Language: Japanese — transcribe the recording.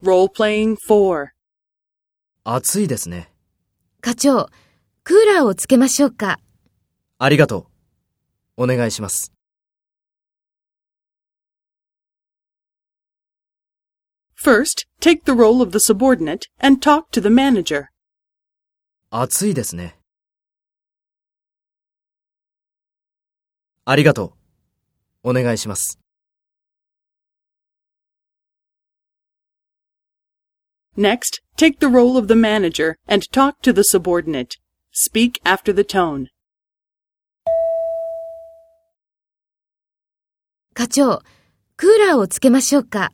Role-playing 4. 暑いですね。課長、クーラーをつけましょうか。ありがとう。お願いします。First, take the role of the subordinate and talk to the manager. 暑いですね。ありがとう。お願いします。Next, take the role of the manager and talk to the subordinate. Speak after the tone. 課長、クーラーをつけましょうか。